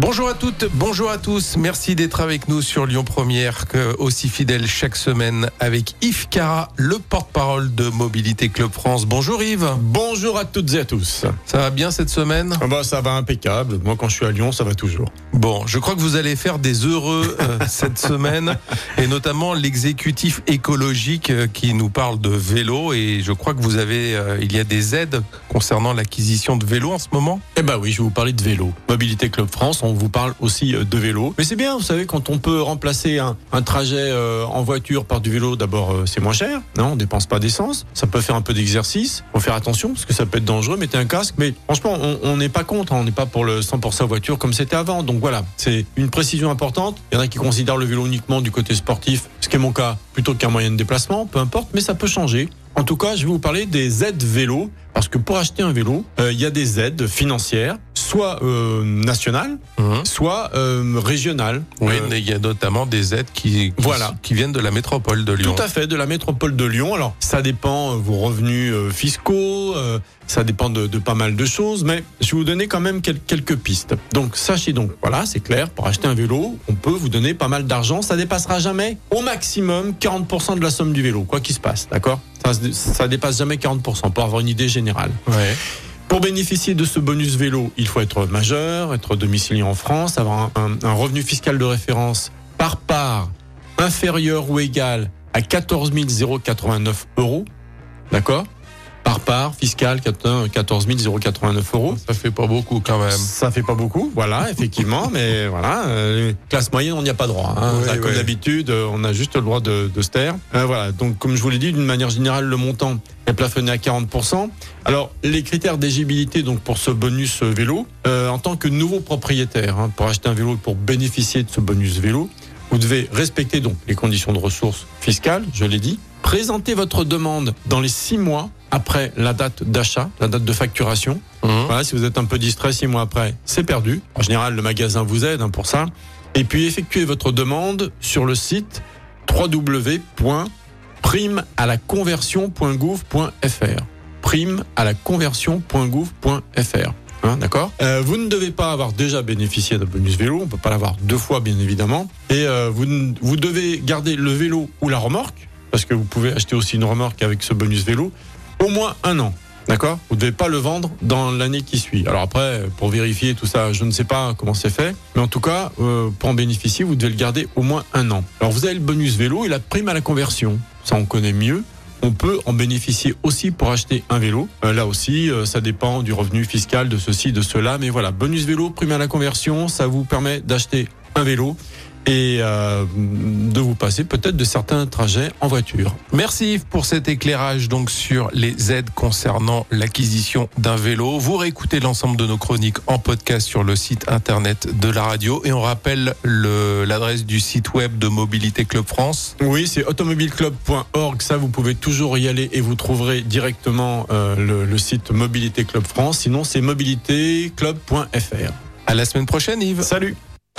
Bonjour à toutes, bonjour à tous. Merci d'être avec nous sur Lyon Première, que aussi fidèle chaque semaine avec Yves Cara, le porte-parole de Mobilité Club France. Bonjour Yves. Bonjour à toutes et à tous. Ça va bien cette semaine? Ah bah, ça va impeccable. Moi, quand je suis à Lyon, ça va toujours. Bon, je crois que vous allez faire des heureux euh, cette semaine, et notamment l'exécutif écologique euh, qui nous parle de vélo. Et je crois que vous avez, euh, il y a des aides concernant l'acquisition de vélos en ce moment. Eh bah oui, je vais vous parler de vélo. Mobilité Club France, on vous parle aussi euh, de vélo. Mais c'est bien, vous savez, quand on peut remplacer un, trajet euh, en voiture par du vélo, d'abord, euh, c'est moins cher. Non, on dépense pas d'essence. Ça peut faire un peu d'exercice. Faut faire attention parce que ça peut être dangereux. Mettez un casque. Mais franchement, on- n'est pas contre. hein. On n'est pas pour le 100% voiture comme c'était avant. Donc voilà, c'est une précision importante. Il y en a qui considèrent le vélo uniquement du côté sportif, ce qui est mon cas, plutôt qu'un moyen de déplacement. Peu importe, mais ça peut changer. En tout cas, je vais vous parler des aides vélo, parce que pour acheter un vélo, il y a des aides financières, soit euh, nationales, soit euh, régionales. Oui, Euh, mais il y a notamment des aides qui, qui, Voilà. qui viennent de la métropole de Lyon. Tout à fait, de la métropole de Lyon. Alors, ça dépend euh, vos revenus euh, fiscaux, ça dépend de, de pas mal de choses, mais je vais vous donner quand même quel- quelques pistes. Donc, sachez donc, voilà, c'est clair, pour acheter un vélo, on peut vous donner pas mal d'argent. Ça dépassera jamais au maximum 40% de la somme du vélo, quoi qu'il se passe, d'accord? Ça, ça dépasse jamais 40% pour avoir une idée générale. Ouais. Pour bénéficier de ce bonus vélo, il faut être majeur, être domicilié en France, avoir un, revenu fiscal de référence par part inférieur ou égal à 14 089 euros. D'accord? Par part fiscale 14 089 euros. Ça fait pas beaucoup quand même. Ça fait pas beaucoup, voilà, effectivement, mais voilà, euh, classe moyenne, on n'y a pas droit. Hein. Oui, Là, comme oui. d'habitude, euh, on a juste le droit de, de se taire. Euh, voilà, donc comme je vous l'ai dit, d'une manière générale, le montant est plafonné à 40%. Alors, les critères d'éligibilité donc pour ce bonus vélo, euh, en tant que nouveau propriétaire, hein, pour acheter un vélo, pour bénéficier de ce bonus vélo, vous devez respecter donc les conditions de ressources fiscales, je l'ai dit. Présenter votre demande dans les six mois après la date d'achat, la date de facturation. Mhm. Voilà, si vous êtes un peu distrait six mois après, c'est perdu. En général, le magasin vous aide hein, pour ça. Et puis effectuez votre demande sur le site www.primealaconversion.gouv.fr. Prime à la conversion.gouv.fr. Hein, D'accord? Euh, Vous ne devez pas avoir déjà bénéficié d'un bonus vélo, on peut pas l'avoir deux fois bien évidemment. Et euh, vous, ne- vous devez garder le vélo ou la remorque, parce que vous pouvez acheter aussi une remorque avec ce bonus vélo, au moins un an. D'accord? Vous ne devez pas le vendre dans l'année qui suit. Alors après, pour vérifier tout ça, je ne sais pas comment c'est fait. Mais en tout cas, euh, pour en bénéficier, vous devez le garder au moins un an. Alors vous avez le bonus vélo et la prime à la conversion. Ça, on connaît mieux. On peut en bénéficier aussi pour acheter un vélo. Euh, là aussi, euh, ça dépend du revenu fiscal, de ceci, de cela. Mais voilà, bonus vélo, prime à la conversion, ça vous permet d'acheter un vélo et euh, de vous passer peut-être de certains trajets en voiture. Merci Yves pour cet éclairage donc sur les aides concernant l'acquisition d'un vélo. Vous réécoutez l'ensemble de nos chroniques en podcast sur le site internet de la radio et on rappelle le- l'adresse du site web de Mobilité Club France. Oui, c'est automobileclub.org. Ça, vous pouvez toujours y aller et vous trouverez directement euh, le, le site Mobilité Club France. Sinon, c'est mobilitéclub.fr. À la semaine prochaine Yves. Salut